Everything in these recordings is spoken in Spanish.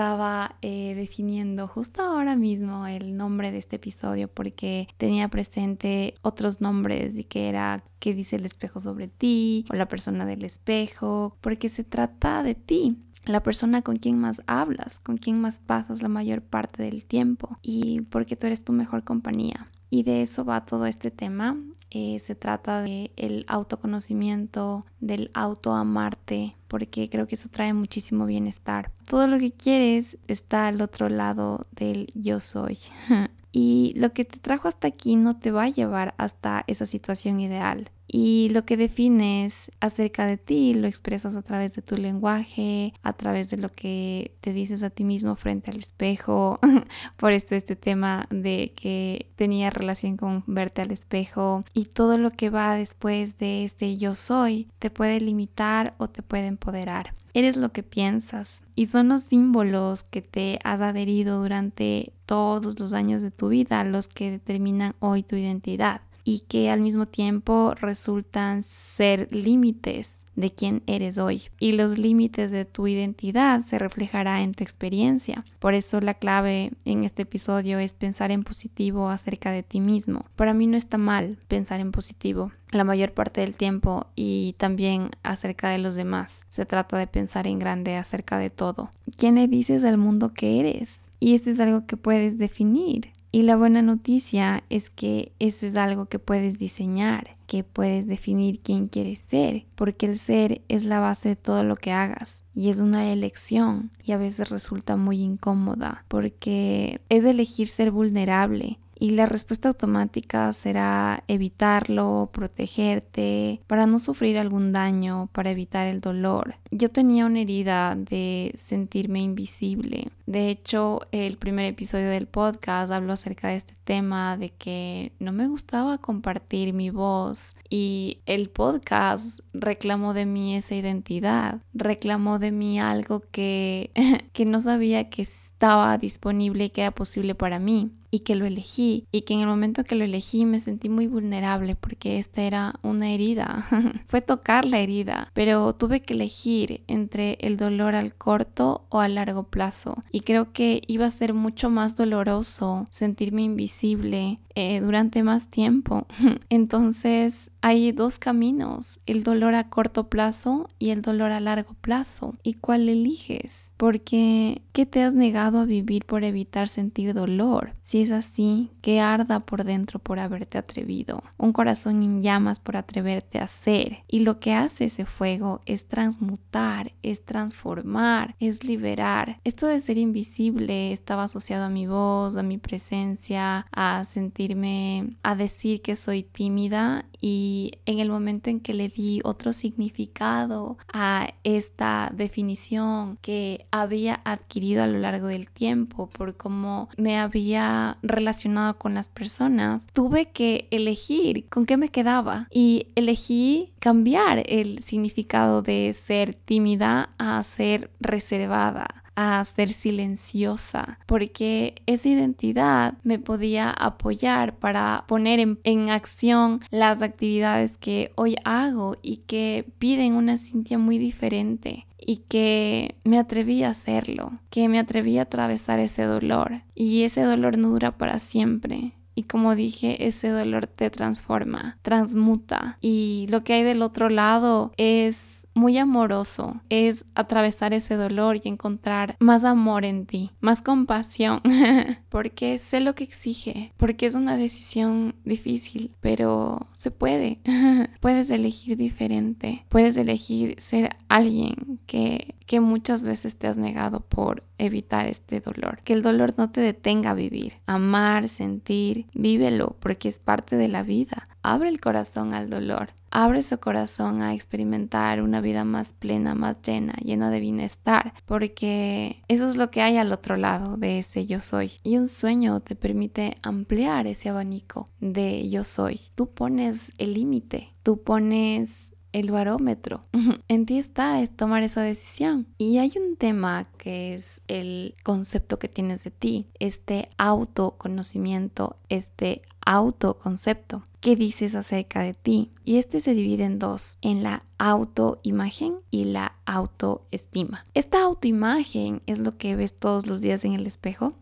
Estaba eh, definiendo justo ahora mismo el nombre de este episodio porque tenía presente otros nombres y que era qué dice el espejo sobre ti o la persona del espejo, porque se trata de ti la persona con quien más hablas, con quien más pasas la mayor parte del tiempo y porque tú eres tu mejor compañía. Y de eso va todo este tema. Eh, se trata de el autoconocimiento, del autoamarte, porque creo que eso trae muchísimo bienestar. Todo lo que quieres está al otro lado del yo soy. y lo que te trajo hasta aquí no te va a llevar hasta esa situación ideal y lo que defines acerca de ti lo expresas a través de tu lenguaje, a través de lo que te dices a ti mismo frente al espejo. Por esto este tema de que tenía relación con verte al espejo y todo lo que va después de este yo soy te puede limitar o te puede empoderar. Eres lo que piensas y son los símbolos que te has adherido durante todos los años de tu vida los que determinan hoy tu identidad y que al mismo tiempo resultan ser límites de quién eres hoy. Y los límites de tu identidad se reflejará en tu experiencia. Por eso la clave en este episodio es pensar en positivo acerca de ti mismo. Para mí no está mal pensar en positivo la mayor parte del tiempo y también acerca de los demás. Se trata de pensar en grande acerca de todo. ¿Quién le dices al mundo que eres? Y esto es algo que puedes definir. Y la buena noticia es que eso es algo que puedes diseñar, que puedes definir quién quieres ser, porque el ser es la base de todo lo que hagas y es una elección y a veces resulta muy incómoda porque es elegir ser vulnerable, y la respuesta automática será evitarlo, protegerte, para no sufrir algún daño, para evitar el dolor. Yo tenía una herida de sentirme invisible. De hecho, el primer episodio del podcast habló acerca de este tema de que no me gustaba compartir mi voz y el podcast reclamó de mí esa identidad, reclamó de mí algo que, que no sabía que estaba disponible y que era posible para mí y que lo elegí y que en el momento que lo elegí me sentí muy vulnerable porque esta era una herida. Fue tocar la herida, pero tuve que elegir entre el dolor al corto o a largo plazo y creo que iba a ser mucho más doloroso sentirme invisible eh, durante más tiempo. Entonces hay dos caminos, el dolor a corto plazo y el dolor a largo plazo. ¿Y cuál eliges? Porque ¿qué te has negado a vivir por evitar sentir dolor? Si es así, que arda por dentro por haberte atrevido. Un corazón en llamas por atreverte a ser. Y lo que hace ese fuego es transmutar, es transformar, es liberar. Esto de ser invisible estaba asociado a mi voz, a mi presencia, a sentirme, a decir que soy tímida y en el momento en que le di otro significado a esta definición que había adquirido a lo largo del tiempo por cómo me había relacionado con las personas, tuve que elegir con qué me quedaba y elegí cambiar el significado de ser tímida a ser reservada a ser silenciosa, porque esa identidad me podía apoyar para poner en, acción las actividades que hoy hago y que piden una Cintia muy diferente y que me atreví a hacerlo, que me atreví a atravesar ese dolor y ese dolor no dura para siempre. Y como dije, ese dolor te transforma, transmuta. Y lo que hay del otro lado es muy amoroso es atravesar ese dolor y encontrar más amor en ti, más compasión, porque sé lo que exige, porque es una decisión difícil, pero se puede. puedes elegir diferente, puedes elegir ser alguien que, que muchas veces te has negado por evitar este dolor. Que el dolor no te detenga a vivir, amar, sentir, vívelo, porque es parte de la vida. Abre el corazón al dolor. Abre su corazón a experimentar una vida más plena, más llena, llena de bienestar, porque eso es lo que hay al otro lado de ese yo soy. Y un sueño te permite ampliar ese abanico de yo soy. Tú pones el límite, tú pones el barómetro. En ti está es tomar esa decisión. Y hay un tema que es el concepto que tienes de ti, este autoconocimiento, este autoconcepto. ¿Qué dices acerca de ti? Y este se divide en dos, en la autoimagen y la autoestima. Esta autoimagen es lo que ves todos los días en el espejo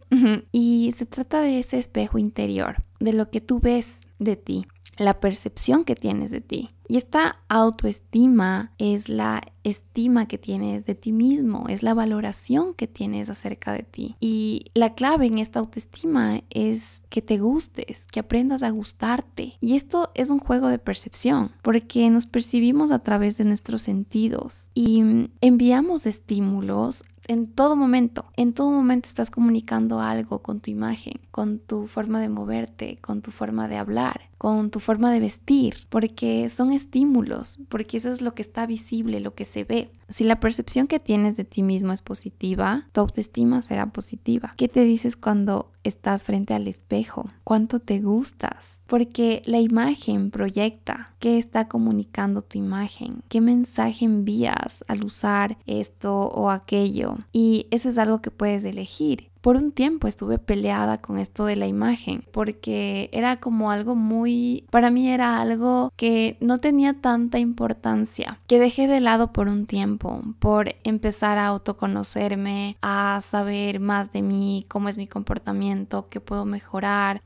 y se trata de ese espejo interior, de lo que tú ves de ti, la percepción que tienes de ti. Y esta autoestima es la estima que tienes de ti mismo, es la valoración que tienes acerca de ti. Y la clave en esta autoestima es que te gustes, que aprendas a gustarte. Y esto es un juego de percepción, porque nos percibimos a través de nuestros sentidos y enviamos estímulos en todo momento. En todo momento estás comunicando algo con tu imagen, con tu forma de moverte, con tu forma de hablar, con tu forma de vestir, porque son estímulos, porque eso es lo que está visible, lo que se ve. Si la percepción que tienes de ti mismo es positiva, tu autoestima será positiva. ¿Qué te dices cuando estás frente al espejo? ¿Cuánto te gustas? Porque la imagen proyecta. ¿Qué está comunicando tu imagen? ¿Qué mensaje envías al usar esto o aquello? Y eso es algo que puedes elegir. Por un tiempo estuve peleada con esto de la imagen porque era como algo muy, para mí era algo que no tenía tanta importancia, que dejé de lado por un tiempo, por empezar a autoconocerme, a saber más de mí, cómo es mi comportamiento, qué puedo mejorar,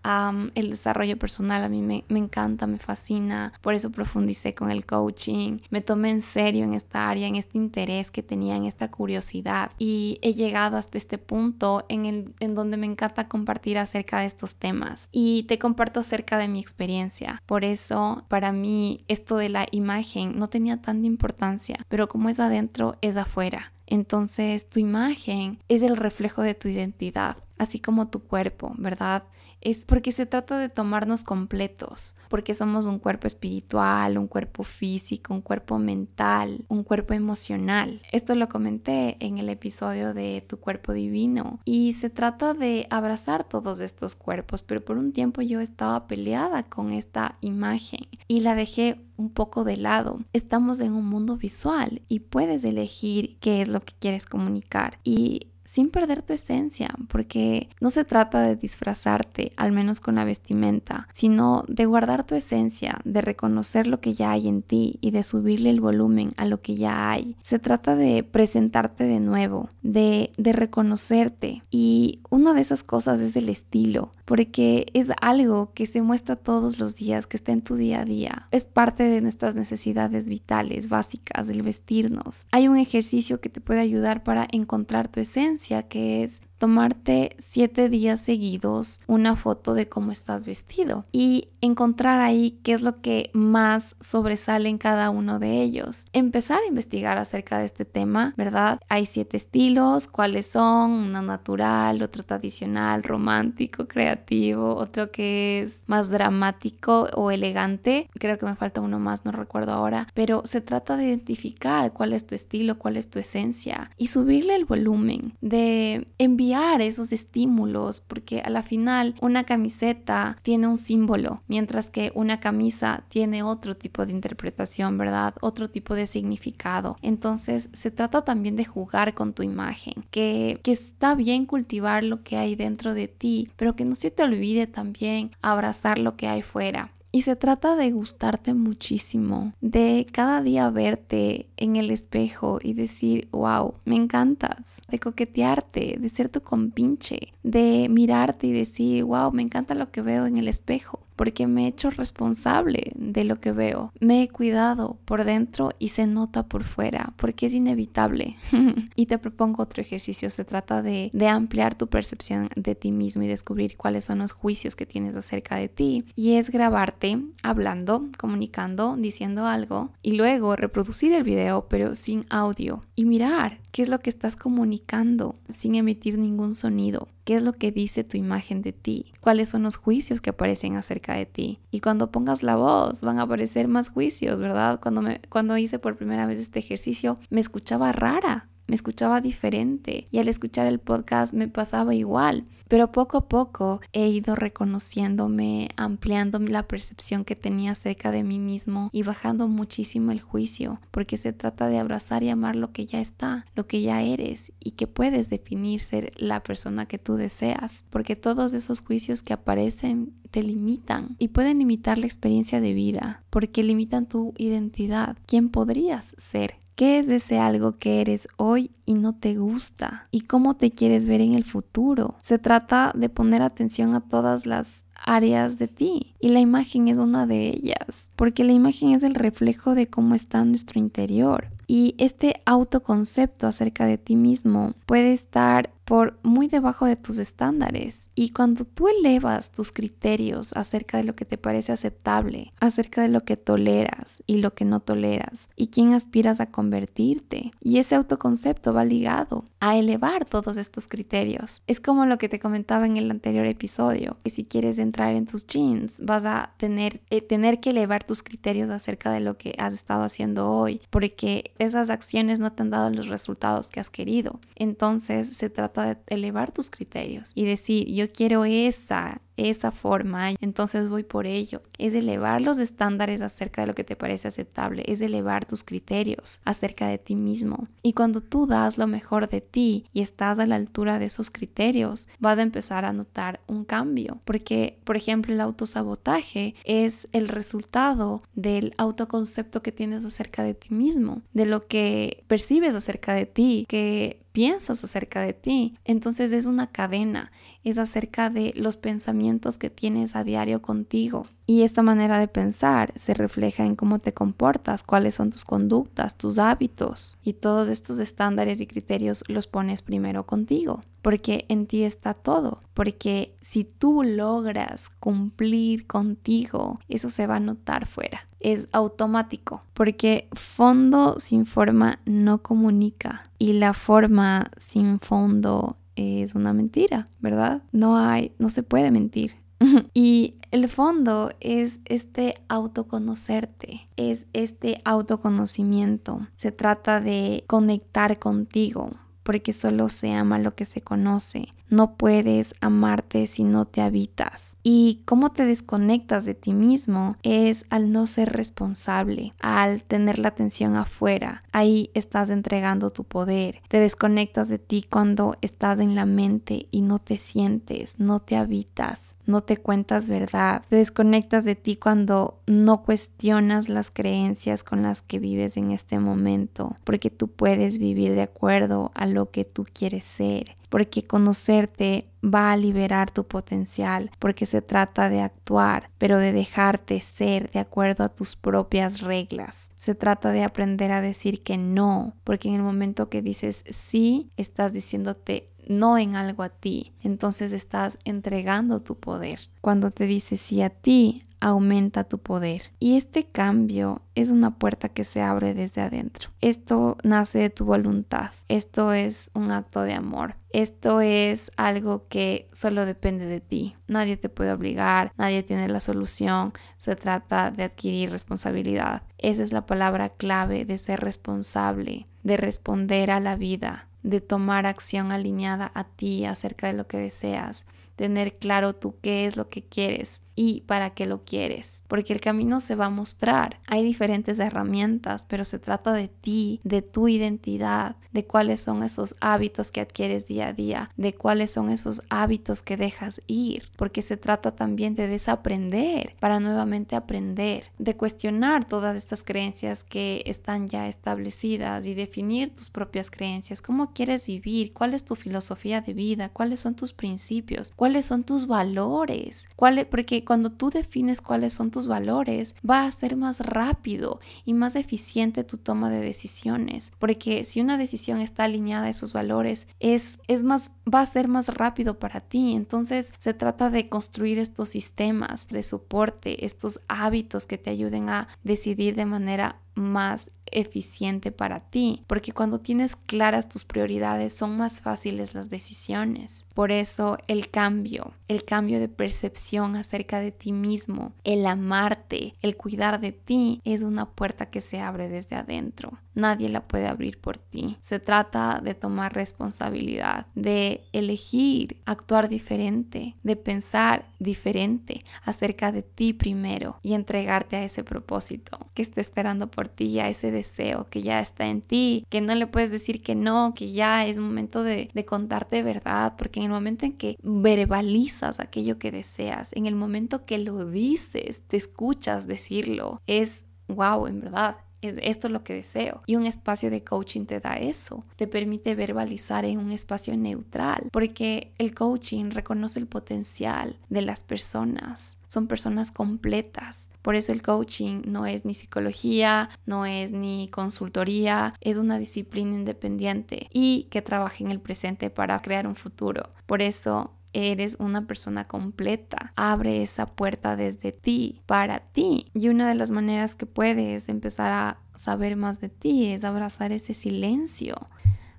el desarrollo personal a mí me, me encanta, me fascina, por eso profundicé con el coaching, me tomé en serio en esta área, en este interés que tenía, en esta curiosidad y he llegado hasta este punto en en, donde me encanta compartir acerca de estos temas y te comparto acerca de mi experiencia. Por eso, para mí, esto de la imagen no tenía tanta importancia, pero como es adentro, es afuera. Entonces, tu imagen es el reflejo de tu identidad, así como tu cuerpo, ¿verdad? es porque se trata de tomarnos completos, porque somos un cuerpo espiritual, un cuerpo físico, un cuerpo mental, un cuerpo emocional. Esto lo comenté en el episodio de Tu cuerpo divino y se trata de abrazar todos estos cuerpos, pero por un tiempo yo estaba peleada con esta imagen y la dejé un poco de lado. Estamos en un mundo visual y puedes elegir qué es lo que quieres comunicar y sin perder tu esencia, porque no se trata de disfrazarte, al menos con la vestimenta, sino de guardar tu esencia, de reconocer lo que ya hay en ti y de subirle el volumen a lo que ya hay. Se trata de presentarte de nuevo, de, reconocerte y una de esas cosas es el estilo, porque es algo que se muestra todos los días, que está en tu día a día. Es parte de nuestras necesidades vitales, básicas, el vestirnos. Hay un ejercicio que te puede ayudar para encontrar tu esencia que es tomarte siete días seguidos una foto de cómo estás vestido y encontrar ahí qué es lo que más sobresale en cada uno de ellos. Empezar a investigar acerca de este tema, ¿verdad? Hay siete estilos, cuáles son, uno natural, otro tradicional, romántico, creativo, otro que es más dramático o elegante. Creo que me falta uno más, no recuerdo ahora, pero se trata de identificar cuál es tu estilo, cuál es tu esencia y subirle el volumen, de enviar esos estímulos, porque a la final una camiseta tiene un símbolo, mientras que una camisa tiene otro tipo de interpretación, ¿verdad? Otro tipo de significado. Entonces se trata también de jugar con tu imagen, que, que está bien cultivar lo que hay dentro de ti, pero que no se te olvide también abrazar lo que hay fuera. Y se trata de gustarte muchísimo, de cada día verte en el espejo y decir, wow, me encantas, de coquetearte, de ser tu compinche, de mirarte y decir, wow, me encanta lo que veo en el espejo porque me he hecho responsable de lo que veo. Me he cuidado por dentro y se nota por fuera, porque es inevitable. y te propongo otro ejercicio. Se trata de, de ampliar tu percepción de ti mismo y descubrir cuáles son los juicios que tienes acerca de ti. Y es grabarte hablando, comunicando, diciendo algo y luego reproducir el video pero sin audio y mirar qué es lo que estás comunicando sin emitir ningún sonido. ¿Qué es lo que dice tu imagen de ti? ¿Cuáles son los juicios que aparecen acerca de ti? Y cuando pongas la voz van a aparecer más juicios, ¿verdad? Cuando, me, cuando hice por primera vez este ejercicio me escuchaba rara me escuchaba diferente y al escuchar el podcast me pasaba igual. Pero poco a poco he ido reconociéndome, ampliando la percepción que tenía acerca de mí mismo y bajando muchísimo el juicio, porque se trata de abrazar y amar lo que ya está, lo que ya eres y que puedes definir ser la persona que tú deseas, porque todos esos juicios que aparecen te limitan y pueden limitar la experiencia de vida, porque limitan tu identidad, quién podrías ser. ¿Qué es ese algo que eres hoy y no te gusta? ¿Y cómo te quieres ver en el futuro? Se trata de poner atención a todas las áreas de ti y la imagen es una de ellas, porque la imagen es el reflejo de cómo está nuestro interior. Y este autoconcepto acerca de ti mismo puede estar por muy debajo de tus estándares. Y cuando tú elevas tus criterios acerca de lo que te parece aceptable, acerca de lo que toleras y lo que no toleras, y quién aspiras a convertirte, y ese autoconcepto va ligado a elevar todos estos criterios. Es como lo que te comentaba en el anterior episodio, que si quieres entrar en tus jeans, vas a tener, eh, tener que elevar tus criterios acerca de lo que has estado haciendo hoy, porque esas acciones no te han dado los resultados que has querido. Entonces se trata de elevar tus criterios y decir, yo quiero esa esa forma, entonces voy por ello. Es elevar los estándares acerca de lo que te parece aceptable, es elevar tus criterios acerca de ti mismo. Y cuando tú das lo mejor de ti y estás a la altura de esos criterios, vas a empezar a notar un cambio. Porque, por ejemplo, el autosabotaje es el resultado del autoconcepto que tienes acerca de ti mismo, de lo que percibes acerca de ti, que piensas acerca de ti. Entonces es una cadena es acerca de los pensamientos que tienes a diario contigo. Y esta manera de pensar se refleja en cómo te comportas, cuáles son tus conductas, tus hábitos. Y todos estos estándares y criterios los pones primero contigo, porque en ti está todo. Porque si tú logras cumplir contigo, eso se va a notar fuera. Es automático, porque fondo sin forma no comunica y la forma sin fondo es una mentira, ¿verdad? No hay, no se puede mentir. y el fondo es este autoconocerte, es este autoconocimiento. Se trata de conectar contigo, porque solo se ama lo que se conoce. No puedes amarte si no te habitas. Y cómo te desconectas de ti mismo es al no ser responsable, al tener la atención afuera. Ahí estás entregando tu poder. Te desconectas de ti cuando estás en la mente y no te sientes, no te habitas, no te cuentas verdad. Te desconectas de ti cuando no cuestionas las creencias con las que vives en este momento, porque tú puedes vivir de acuerdo a lo que tú quieres ser porque conocerte va a liberar tu potencial, porque se trata de actuar, pero de dejarte ser de acuerdo a tus propias reglas. Se trata de aprender a decir que no, porque en el momento que dices sí, estás diciéndote no en algo a ti, entonces estás entregando tu poder. Cuando te dices sí a ti, aumenta tu poder. Y este cambio es una puerta que se abre desde adentro. Esto nace de tu voluntad. Esto es un acto de amor. Esto es algo que solo depende de ti. Nadie te puede obligar, nadie tiene la solución. Se trata de adquirir responsabilidad. Esa es la palabra clave de ser responsable, de responder a la vida, de tomar acción alineada a ti acerca de lo que deseas, tener claro tú qué es lo que quieres y para qué lo quieres, porque el camino se va a mostrar. Hay diferentes herramientas, pero se trata de ti, de tu identidad, de cuáles son esos hábitos que adquieres día a día, de cuáles son esos hábitos que dejas ir, porque se trata también de desaprender para nuevamente aprender, de cuestionar todas estas creencias que están ya establecidas y definir tus propias creencias, cómo quieres vivir, cuál es tu filosofía de vida, cuáles son tus principios, cuáles son tus valores, cuál porque cuando tú defines cuáles son tus valores, va a ser más rápido y más eficiente tu toma de decisiones, porque si una decisión está alineada a esos valores, es, es más, va a ser más rápido para ti. Entonces se trata de construir estos sistemas de soporte, estos hábitos que te ayuden a decidir de manera más eficiente para ti, porque cuando tienes claras tus prioridades son más fáciles las decisiones. Por eso el cambio, el cambio de percepción acerca de ti mismo, el amarte, el cuidar de ti, es una puerta que se abre desde adentro. Nadie la puede abrir por ti. Se trata de tomar responsabilidad, de elegir actuar diferente, de pensar diferente acerca de ti primero y entregarte a ese propósito que está esperando por ti, a ese deseo que ya está en ti, que no le puedes decir que no, que ya es momento de, de contarte verdad, porque en el momento en que verbalizas aquello que deseas, en el momento que lo dices, te escuchas decirlo, es wow, en verdad, es esto es lo que deseo. Y un espacio de coaching te da eso, te permite verbalizar en un espacio neutral, porque el coaching reconoce el potencial de las personas, son personas completas. Por eso el coaching no es ni psicología, no es ni consultoría, es una disciplina independiente y que trabaja en el presente para crear un futuro. Por eso eres una persona completa. Abre esa puerta desde ti, para ti. Y una de las maneras que puedes empezar a saber más de ti es abrazar ese silencio.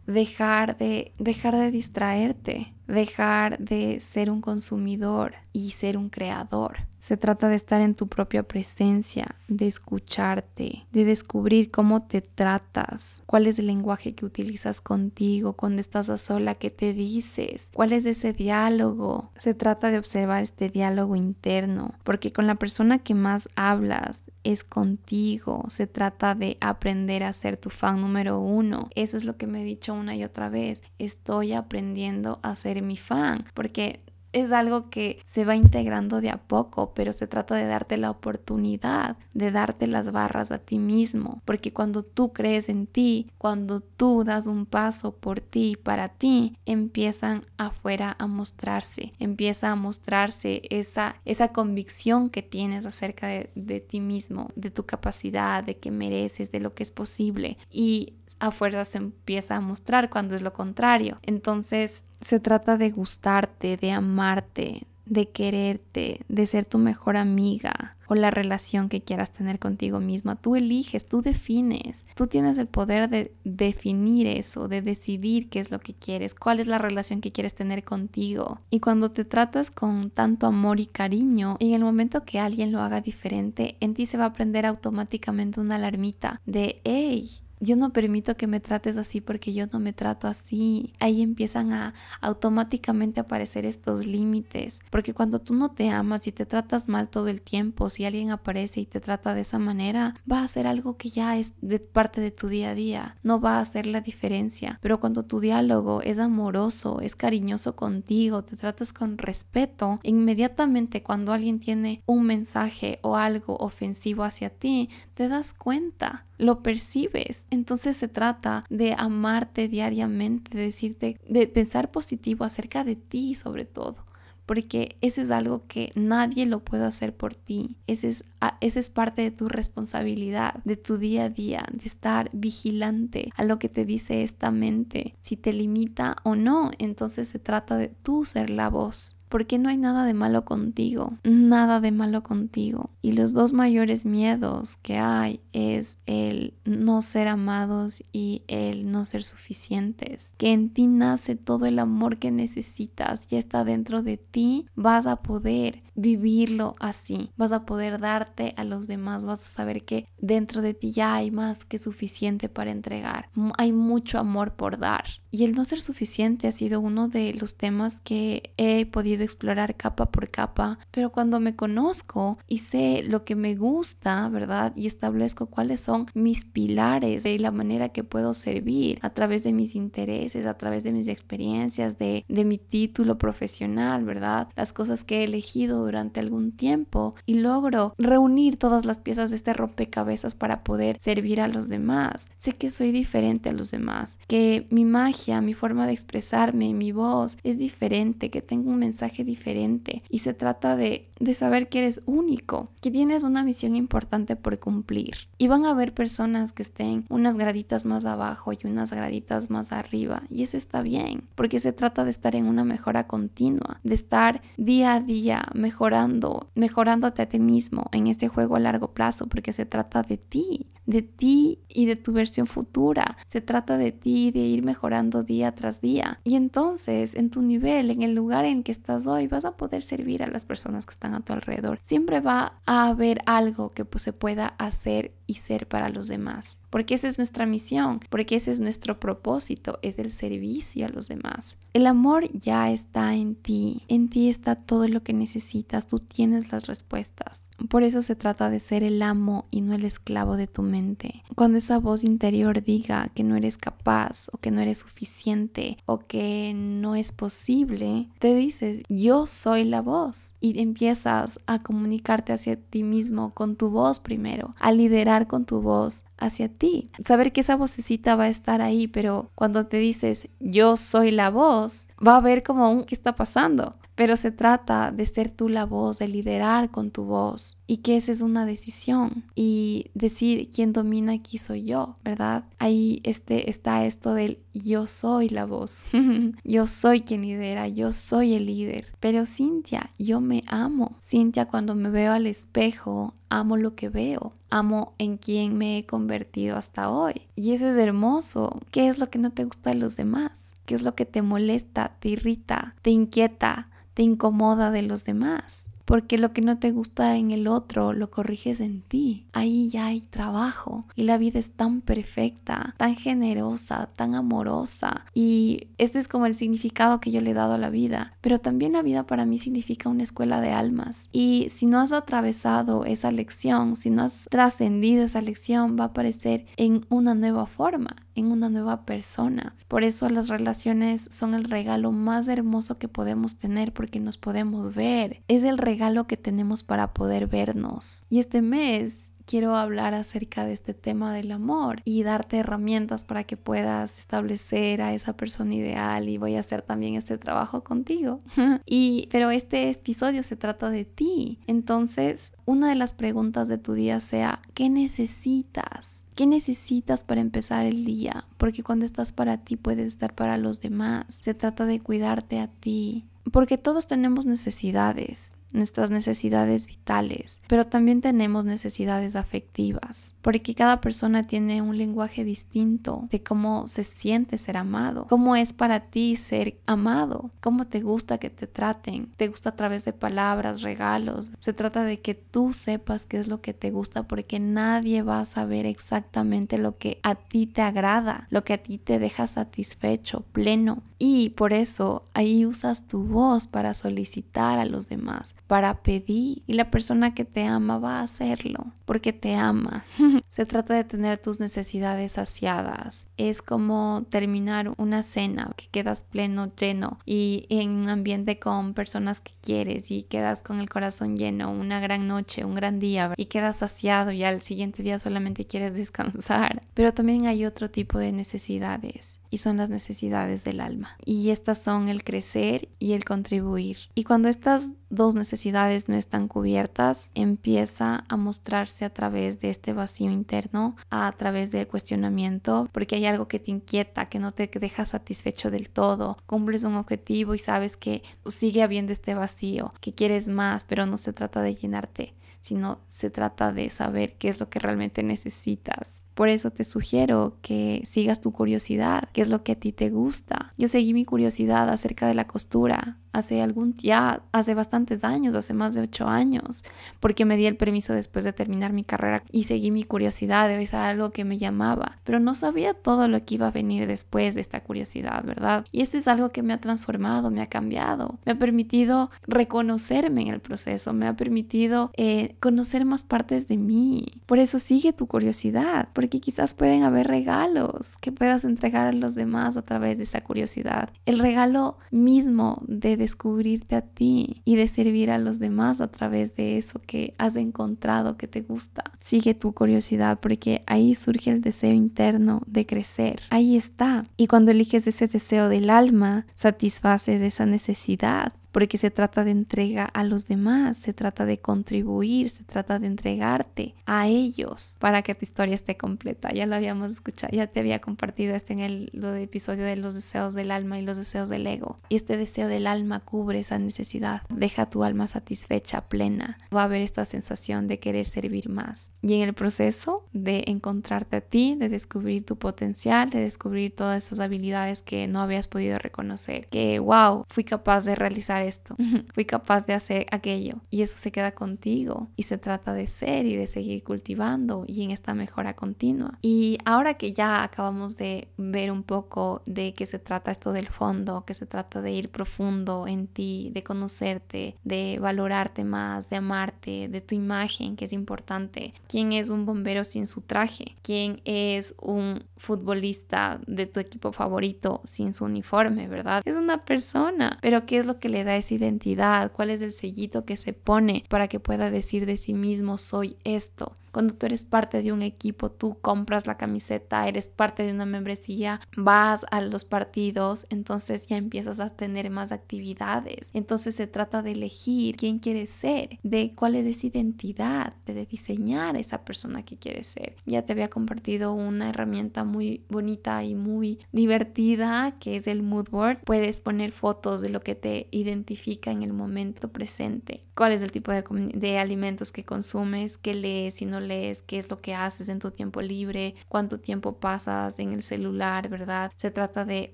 Dejar de, dejar de distraerte, dejar de ser un consumidor y ser un creador. Se trata de estar en tu propia presencia, de escucharte, de descubrir cómo te tratas, cuál es el lenguaje que utilizas contigo cuando estás a sola, qué te dices, cuál es ese diálogo. Se trata de observar este diálogo interno, porque con la persona que más hablas es contigo. Se trata de aprender a ser tu fan número uno. Eso es lo que me he dicho una y otra vez. Estoy aprendiendo a ser mi fan, porque es algo que se va integrando de a poco, pero se trata de darte la oportunidad, de darte las barras a ti mismo, porque cuando tú crees en ti, cuando tú das un paso por ti, para ti, empiezan afuera a mostrarse, empieza a mostrarse esa, esa convicción que tienes acerca de ti mismo, de tu capacidad, de que mereces, de lo que es posible. Y afuera se empieza a mostrar cuando es lo contrario. Entonces, se trata de gustarte, de amarte, de quererte, de ser tu mejor amiga o la relación que quieras tener contigo misma. Tú eliges, tú defines, tú tienes el poder de definir eso, de decidir qué es lo que quieres, cuál es la relación que quieres tener contigo. Y cuando te tratas con tanto amor y cariño, en el momento que alguien lo haga diferente, en ti se va a prender automáticamente una alarmita de, hey, yo no permito que me trates así porque yo no me trato así. Ahí empiezan a automáticamente aparecer estos límites, porque cuando tú no te amas y te tratas mal todo el tiempo, si alguien aparece y te trata de esa manera, va a ser algo que ya es de parte de tu día a día, no va a hacer la diferencia. Pero cuando tu diálogo es amoroso, es cariñoso contigo, te tratas con respeto, inmediatamente cuando alguien tiene un mensaje o algo ofensivo hacia ti, te das cuenta lo percibes. Entonces se trata de amarte diariamente, de decirte, de pensar positivo acerca de ti sobre todo. Porque eso es algo que nadie lo puede hacer por ti. Ese es, ese es parte de tu responsabilidad, de tu día a día, de estar vigilante a lo que te dice esta mente, si te limita o no. Entonces se trata de tú ser la voz porque no hay nada de malo contigo, nada de malo contigo. Y los dos mayores miedos que hay es el no ser amados y el no ser suficientes. Que en ti nace todo el amor que necesitas, ya está dentro de ti, vas a poder vivirlo así, vas a poder darte a los demás, vas a saber que dentro de ti ya hay más que suficiente para entregar, hay mucho amor por dar. Y el no ser suficiente ha sido uno de los temas que he podido explorar capa por capa, pero cuando me conozco y sé lo que me gusta, ¿verdad? Y establezco cuáles son mis pilares y la manera que puedo servir a través de mis intereses, a través de mis experiencias, de, de mi título profesional, ¿verdad? Las cosas que he elegido durante algún tiempo y logro reunir todas las piezas de este rompecabezas para poder servir a los demás. Sé que soy diferente a los demás, que mi magia, mi forma de expresarme, mi voz es diferente, que tengo un mensaje diferente y se trata de, de saber que eres único, que tienes una misión importante por cumplir. Y van a haber personas que estén unas graditas más abajo y unas graditas más arriba y eso está bien, porque se trata de estar en una mejora continua, de estar día a día mejorando mejorando, mejorándote a ti mismo en este juego a largo plazo, porque se trata de ti, de ti y de tu versión futura. Se trata de ti, de ir mejorando día tras día. Y entonces, en tu nivel, en el lugar en que estás hoy, vas a poder servir a las personas que están a tu alrededor. Siempre va a haber algo que pues, se pueda hacer y ser para los demás. Porque esa es nuestra misión, porque ese es nuestro propósito, es el servicio a los demás. El amor ya está en ti, en ti está todo lo que necesitas, tú tienes las respuestas. Por eso se trata de ser el amo y no el esclavo de tu mente. Cuando esa voz interior diga que no eres capaz o que no eres suficiente o que no es posible, te dices, yo soy la voz y empiezas a comunicarte hacia ti mismo con tu voz primero, a liderar con tu voz hacia ti. Saber que esa vocecita va a estar ahí, pero cuando te dices yo soy la voz, va a ver como un qué está pasando pero se trata de ser tú la voz, de liderar con tu voz y que esa es una decisión y decir quién domina aquí soy yo, ¿verdad? Ahí este, está esto del yo soy la voz, yo soy quien lidera, yo soy el líder, pero Cintia, yo me amo. Cintia, cuando me veo al espejo, amo lo que veo, amo en quien me he convertido hasta hoy. Y eso es hermoso. ¿Qué es lo que no te gusta de los demás? ¿Qué es lo que te molesta, te irrita, te inquieta? te incomoda de los demás porque lo que no te gusta en el otro lo corriges en ti. Ahí ya hay trabajo y la vida es tan perfecta, tan generosa, tan amorosa y este es como el significado que yo le he dado a la vida. Pero también la vida para mí significa una escuela de almas y si no has atravesado esa lección, si no has trascendido esa lección, va a aparecer en una nueva forma en una nueva persona. Por eso las relaciones son el regalo más hermoso que podemos tener porque nos podemos ver. Es el regalo que tenemos para poder vernos. Y este mes quiero hablar acerca de este tema del amor y darte herramientas para que puedas establecer a esa persona ideal y voy a hacer también este trabajo contigo. y pero este episodio se trata de ti. Entonces, una de las preguntas de tu día sea, ¿qué necesitas? ¿Qué necesitas para empezar el día? Porque cuando estás para ti puedes estar para los demás. Se trata de cuidarte a ti. Porque todos tenemos necesidades nuestras necesidades vitales, pero también tenemos necesidades afectivas, porque cada persona tiene un lenguaje distinto de cómo se siente ser amado, cómo es para ti ser amado, cómo te gusta que te traten, te gusta a través de palabras, regalos. Se trata de que tú sepas qué es lo que te gusta porque nadie va a saber exactamente lo que a ti te agrada, lo que a ti te deja satisfecho, pleno. Y por eso ahí usas tu voz para solicitar a los demás, para pedir y la persona que te ama va a hacerlo porque te ama. Se trata de tener tus necesidades saciadas. Es como terminar una cena que quedas pleno, lleno y en un ambiente con personas que quieres y quedas con el corazón lleno, una gran noche, un gran día y quedas saciado y al siguiente día solamente quieres descansar. Pero también hay otro tipo de necesidades y son las necesidades del alma. Y estas son el crecer y el contribuir. Y cuando estas dos necesidades no están cubiertas, empieza a mostrarse a través de este vacío interno, a través del cuestionamiento, porque hay algo que te inquieta, que no te deja satisfecho del todo, cumples un objetivo y sabes que sigue habiendo este vacío, que quieres más, pero no se trata de llenarte sino se trata de saber qué es lo que realmente necesitas. Por eso te sugiero que sigas tu curiosidad, qué es lo que a ti te gusta. Yo seguí mi curiosidad acerca de la costura hace algún ya hace bastantes años, hace más de ocho años, porque me di el permiso después de terminar mi carrera y seguí mi curiosidad de es algo que me llamaba, pero no sabía todo lo que iba a venir después de esta curiosidad, ¿verdad? Y esto es algo que me ha transformado, me ha cambiado, me ha permitido reconocerme en el proceso, me ha permitido eh, conocer más partes de mí. Por eso sigue tu curiosidad, porque quizás pueden haber regalos que puedas entregar a los demás a través de esa curiosidad. El regalo mismo de descubrirte a ti y de servir a los demás a través de eso que has encontrado que te gusta. Sigue tu curiosidad porque ahí surge el deseo interno de crecer. Ahí está. Y cuando eliges ese deseo del alma, satisfaces esa necesidad porque se trata de entrega a los demás, se trata de contribuir, se trata de entregarte a ellos para que tu historia esté completa. Ya lo habíamos escuchado, ya te había compartido este en el episodio de los deseos del alma y los deseos del ego. Y este deseo del alma cubre esa necesidad, deja tu alma satisfecha, plena. Va a haber esta sensación de querer servir más. Y en el proceso de encontrarte a ti, de descubrir tu potencial, de descubrir todas esas habilidades que no habías podido reconocer, que wow, fui capaz de realizar esto, fui capaz de hacer aquello. Y eso se queda contigo y se trata de ser y de seguir cultivando y en esta mejora continua. Y ahora que ya acabamos de ver un poco de qué se trata esto del fondo, que se trata de ir profundo en ti, de conocerte, de valorarte más, de amarte, de tu imagen, que es importante. ¿Quién es un bombero sin su traje? ¿Quién es un futbolista de tu equipo favorito sin su uniforme, verdad? Es una persona, pero ¿qué es lo que le da esa identidad? ¿Cuál es el sellito que se pone para que pueda decir de sí mismo soy esto? Cuando tú eres parte de un equipo, tú compras la camiseta, eres parte de una membresía, vas a los partidos, entonces ya empiezas a tener más actividades. Entonces se trata de elegir quién quieres ser, de cuál es esa identidad, de diseñar esa persona que quieres ser. Ya te había compartido una herramienta muy bonita y muy divertida que es el mood board. Puedes poner fotos de lo que te identifica en el momento presente. ¿Cuál es el tipo de, alimentos que consumes? ¿Qué lees? Si no qué es lo que haces en tu tiempo libre, cuánto tiempo pasas en el celular, ¿verdad? Se trata de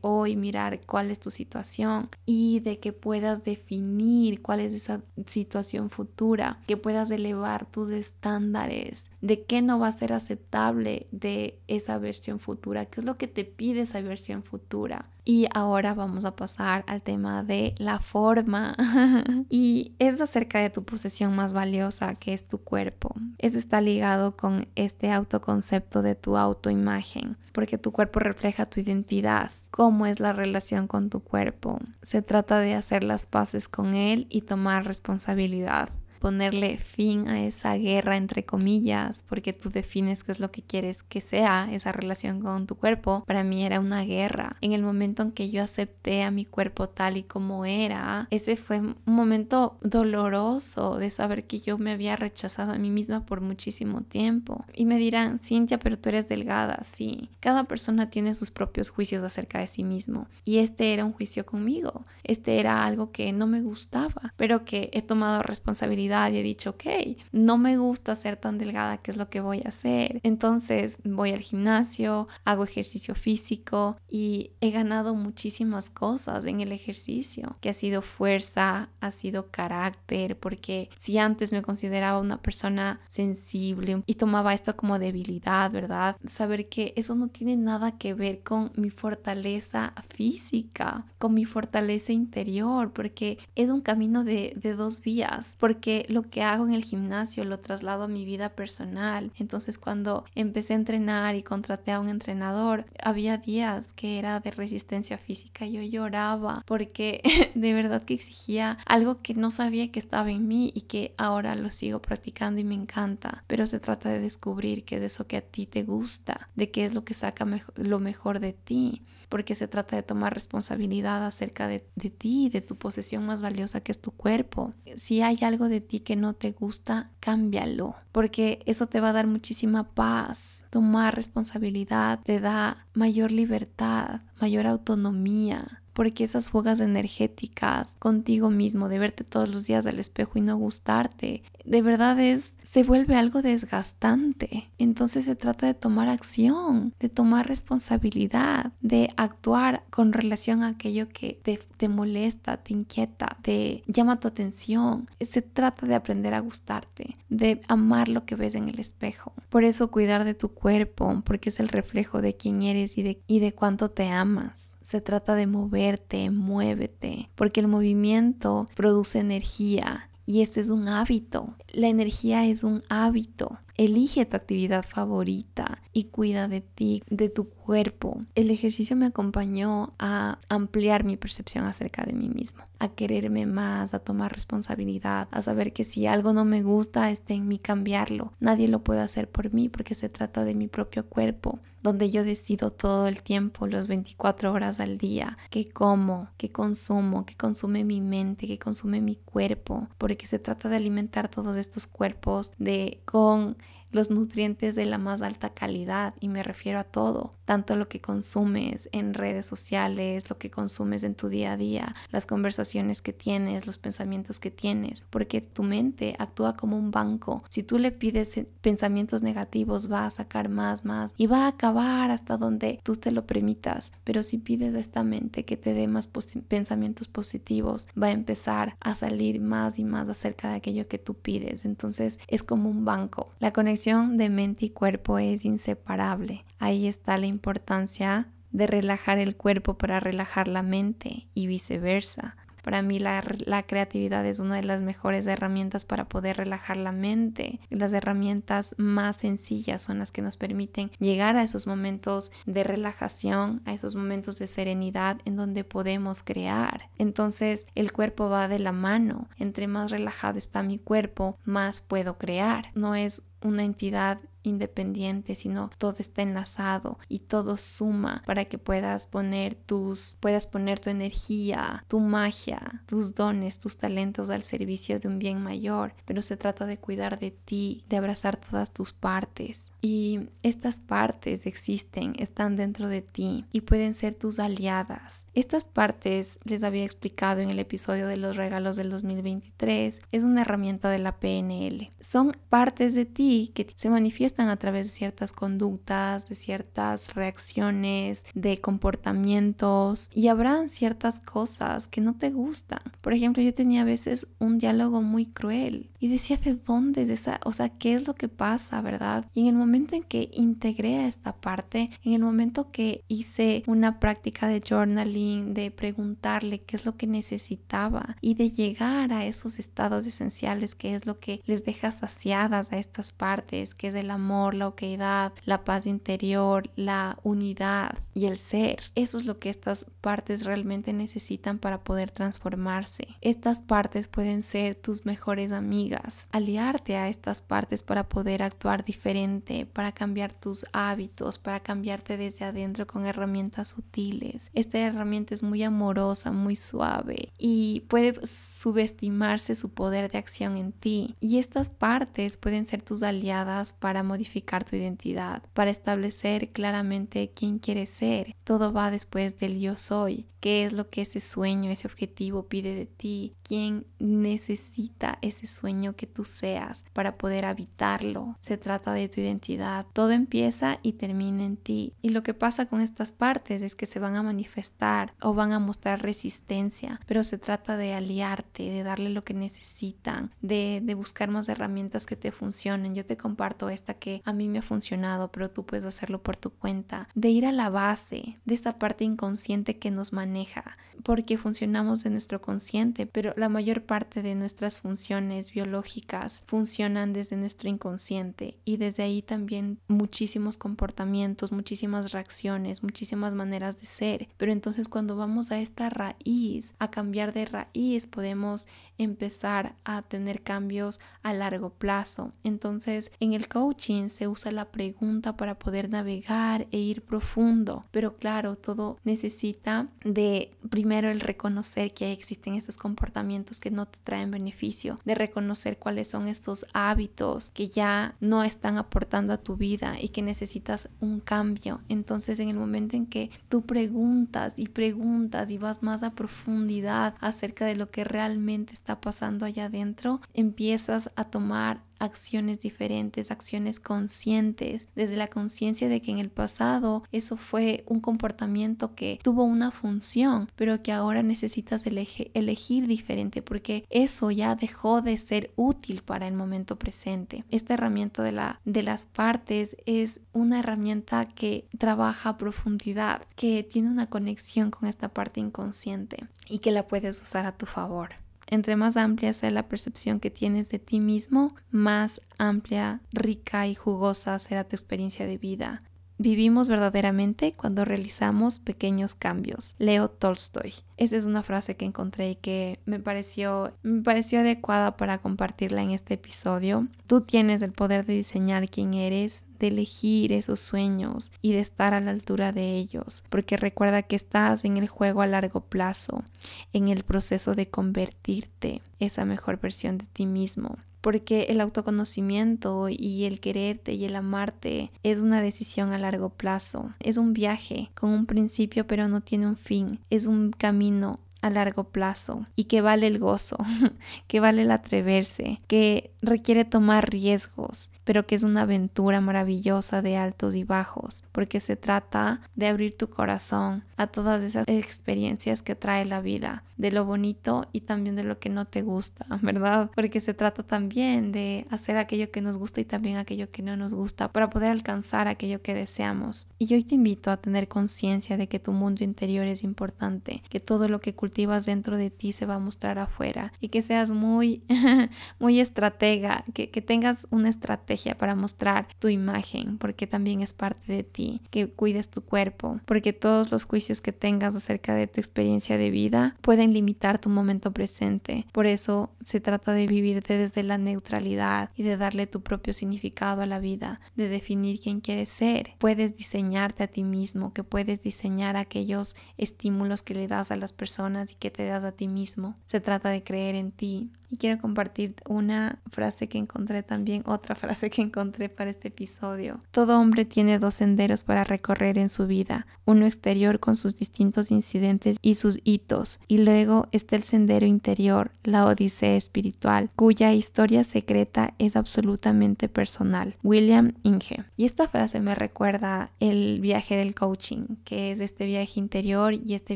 hoy mirar cuál es tu situación y de que puedas definir cuál es esa situación futura, que puedas elevar tus estándares, de qué no va a ser aceptable de esa versión futura, qué es lo que te pide esa versión futura. Y ahora vamos a pasar al tema de la forma. y es acerca de tu posesión más valiosa, que es tu cuerpo. Eso está ligado con este autoconcepto de tu autoimagen, porque tu cuerpo refleja tu identidad. ¿Cómo es la relación con tu cuerpo? Se trata de hacer las paces con él y tomar responsabilidad ponerle fin a esa guerra entre comillas, porque tú defines qué es lo que quieres que sea esa relación con tu cuerpo. Para mí era una guerra. En el momento en que yo acepté a mi cuerpo tal y como era, ese fue un momento doloroso de saber que yo me había rechazado a mí misma por muchísimo tiempo. Y me dirán, Cintia, pero tú eres delgada. Sí, cada persona tiene sus propios juicios acerca de sí mismo. Y este era un juicio conmigo. Este era algo que no me gustaba, pero que he tomado responsabilidad y he dicho, ok, no me gusta ser tan delgada, ¿qué es lo que voy a hacer? Entonces voy al gimnasio, hago ejercicio físico y he ganado muchísimas cosas en el ejercicio, que ha sido fuerza, ha sido carácter, porque si antes me consideraba una persona sensible y tomaba esto como debilidad, ¿verdad? Saber que eso no tiene nada que ver con mi fortaleza física, con mi fortaleza interior, porque es un camino de, de dos vías, porque lo que hago en el gimnasio lo traslado a mi vida personal. Entonces cuando empecé a entrenar y contraté a un entrenador, había días que era de resistencia física. Yo lloraba porque de verdad que exigía algo que no sabía que estaba en mí y que ahora lo sigo practicando y me encanta. Pero se trata de descubrir qué es eso que a ti te gusta, de qué es lo que saca lo mejor de ti porque se trata de tomar responsabilidad acerca de, de, ti, de tu posesión más valiosa que es tu cuerpo. Si hay algo de ti que no te gusta, cámbialo, porque eso te va a dar muchísima paz. Tomar responsabilidad te da mayor libertad, mayor autonomía, porque esas fugas energéticas contigo mismo, de verte todos los días al espejo y no gustarte, de verdad es, se vuelve algo desgastante. Entonces se trata de tomar acción, de tomar responsabilidad, de actuar con relación a aquello que te, molesta, te inquieta, te llama tu atención. Se trata de aprender a gustarte, de amar lo que ves en el espejo. Por eso cuidar de tu cuerpo, porque es el reflejo de quién eres y de, y de cuánto te amas. Se trata de moverte, muévete, porque el movimiento produce energía y esto es un hábito. La energía es un hábito. Elige tu actividad favorita y cuida de ti, de tu cuerpo. El ejercicio me acompañó a ampliar mi percepción acerca de mí mismo, a quererme más, a tomar responsabilidad, a saber que si algo no me gusta, está en mí cambiarlo. Nadie lo puede hacer por mí porque se trata de mi propio cuerpo donde yo decido todo el tiempo, los 24 horas al día, qué como, qué consumo, qué consume mi mente, qué consume mi cuerpo, porque se trata de alimentar todos estos cuerpos de con los nutrientes de la más alta calidad y me refiero a todo, tanto lo que consumes en redes sociales, lo que consumes en tu día a día, las conversaciones que tienes, los pensamientos que tienes, porque tu mente actúa como un banco. Si tú le pides pensamientos negativos va a sacar más, más y va a acabar hasta donde tú te lo permitas, pero si pides a esta mente que te dé más pensamientos positivos, va a empezar a salir más y más acerca de aquello que tú pides. Entonces es como un banco. La conexión de mente y cuerpo es inseparable. Ahí está la importancia de relajar el cuerpo para relajar la mente y viceversa. Para mí la, creatividad es una de las mejores herramientas para poder relajar la mente. Las herramientas más sencillas son las que nos permiten llegar a esos momentos de relajación, a esos momentos de serenidad en donde podemos crear. Entonces el cuerpo va de la mano. Entre más relajado está mi cuerpo, más puedo crear. No es una entidad independiente, sino todo está enlazado y todo suma para que puedas poner tus, puedas poner tu energía, tu magia, tus dones, tus talentos al servicio de un bien mayor. Pero se trata de cuidar de ti, de abrazar todas tus partes. Y estas partes existen, están dentro de ti y pueden ser tus aliadas. Estas partes, les había explicado en el episodio de los regalos del 2023, es una herramienta de la PNL. Son partes de ti que se manifiestan a través de ciertas conductas, de ciertas reacciones, de comportamientos y habrán ciertas cosas que no te gustan. Por ejemplo, yo tenía a veces un diálogo muy cruel y decía de dónde es esa, o sea, qué es lo que pasa, ¿verdad? Y en el momento en que integré a esta parte, en el momento que hice una práctica de journaling, de preguntarle qué es lo que necesitaba y de llegar a esos estados esenciales, que es lo que les deja saciadas a estas partes, que es el amor, la oquedad, la paz interior, la unidad y el ser. Eso es lo que estas partes realmente necesitan para poder transformarse. Estas partes pueden ser tus mejores amigas. Aliarte a estas partes para poder actuar diferente, para cambiar tus hábitos, para cambiarte desde adentro con herramientas sutiles. Esta herramienta es muy amorosa, muy suave y puede subestimarse su poder de acción en ti. Y estas partes pueden ser tus aliadas para modificar tu identidad, para establecer claramente quién quieres ser. Todo va después del yo soy, qué es lo que ese sueño, ese objetivo pide de ti, quién necesita ese sueño que tú seas para poder habitarlo. Se trata de tu identidad. Todo empieza y termina en ti. Y lo que pasa con estas partes es que se van a manifestar o van a mostrar resistencia, pero se trata de aliarte, de darle lo que necesitan, de, de buscar más herramientas que te funcionen. Yo te comparto esta que a mí me ha funcionado, pero tú puedes hacerlo por tu cuenta, de ir a la base de esta parte inconsciente que nos maneja, porque funcionamos de nuestro consciente, pero la mayor parte de nuestras funciones biológicas funcionan desde nuestro inconsciente y desde ahí también muchísimos comportamientos, muchísimas reacciones, muchísimas maneras de ser. Pero entonces cuando vamos a esta raíz, a cambiar de raíz, podemos empezar a tener cambios a largo plazo. Entonces, en el coaching se usa la pregunta para poder navegar e ir profundo, pero claro, todo necesita de primero el reconocer que existen estos comportamientos que no te traen beneficio, de reconocer cuáles son estos hábitos que ya no están aportando a tu vida y que necesitas un cambio. Entonces, en el momento en que tú preguntas y preguntas y vas más a profundidad acerca de lo que realmente está pasando allá adentro, empiezas a tomar acciones diferentes, acciones conscientes, desde la conciencia de que en el pasado eso fue un comportamiento que tuvo una función, pero que ahora necesitas elegir diferente porque eso ya dejó de ser útil para el momento presente. Esta herramienta de, de las partes es una herramienta que trabaja a profundidad, que tiene una conexión con esta parte inconsciente y que la puedes usar a tu favor. Entre más amplia sea la percepción que tienes de ti mismo, más amplia, rica y jugosa será tu experiencia de vida. Vivimos verdaderamente cuando realizamos pequeños cambios. Leo Tolstoy. Esa es una frase que encontré y que me pareció, me pareció adecuada para compartirla en este episodio. Tú tienes el poder de diseñar quién eres, de elegir esos sueños y de estar a la altura de ellos, porque recuerda que estás en el juego a largo plazo, en el proceso de convertirte esa mejor versión de ti mismo porque el autoconocimiento y el quererte y el amarte es una decisión a largo plazo, es un viaje con un principio pero no tiene un fin, es un camino a largo plazo y que vale el gozo, que vale el atreverse, que requiere tomar riesgos, pero que es una aventura maravillosa de altos y bajos, porque se trata de abrir tu corazón a todas esas experiencias que trae la vida, de lo bonito y también de lo que no te gusta, ¿verdad? Porque se trata también de hacer aquello que nos gusta y también aquello que no nos gusta para poder alcanzar aquello que deseamos. Y yo te invito a tener conciencia de que tu mundo interior es importante, que todo lo que cultivas dentro de ti se va a mostrar afuera y que seas muy, muy estratega, que, que tengas una estrategia para mostrar tu imagen, porque también es parte de ti, que cuides tu cuerpo, porque todos los juicios que tengas acerca de tu experiencia de vida pueden limitar tu momento presente. Por eso se trata de vivirte desde la neutralidad y de darle tu propio significado a la vida, de definir quién quieres ser. Puedes diseñarte a ti mismo, que puedes diseñar aquellos estímulos que le das a las personas y que te das a ti mismo. Se trata de creer en ti, y quiero compartir una frase que encontré también, otra frase que encontré para este episodio. Todo hombre tiene dos senderos para recorrer en su vida, uno exterior con sus distintos incidentes y sus hitos, y luego está el sendero interior, la odisea espiritual, cuya historia secreta es absolutamente personal. William Inge. Y esta frase me recuerda el viaje del coaching, que es este viaje interior y este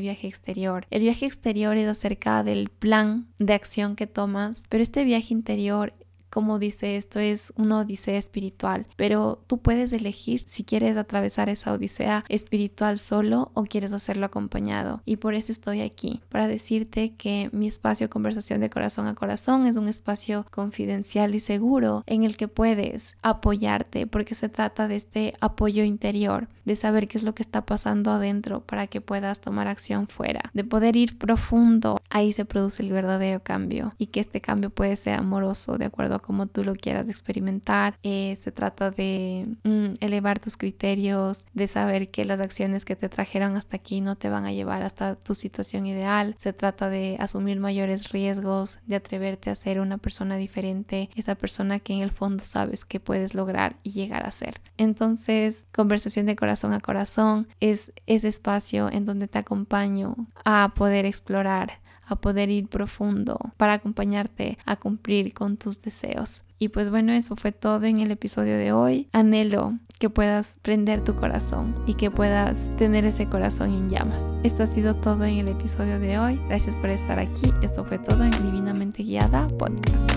viaje exterior. El viaje exterior es acerca del plan de acción que pero este viaje interior como dice esto, es una odisea espiritual, pero tú puedes elegir si quieres atravesar esa odisea espiritual solo o quieres hacerlo acompañado. Y por eso estoy aquí, para decirte que mi espacio conversación de corazón a corazón es un espacio confidencial y seguro en el que puedes apoyarte, porque se trata de este apoyo interior, de saber qué es lo que está pasando adentro para que puedas tomar acción fuera, de poder ir profundo. Ahí se produce el verdadero cambio y que este cambio puede ser amoroso de acuerdo a como tú lo quieras experimentar. Eh, se trata de mm, elevar tus criterios, de saber que las acciones que te trajeron hasta aquí no te van a llevar hasta tu situación ideal. Se trata de asumir mayores riesgos, de atreverte a ser una persona diferente, esa persona que en el fondo sabes que puedes lograr y llegar a ser. Entonces, conversación de corazón a corazón es ese espacio en donde te acompaño a poder explorar a poder ir profundo, para acompañarte a cumplir con tus deseos. Y pues bueno, eso fue todo en el episodio de hoy. Anhelo que puedas prender tu corazón y que puedas tener ese corazón en llamas. Esto ha sido todo en el episodio de hoy. Gracias por estar aquí. Esto fue todo en Divinamente Guiada Podcast.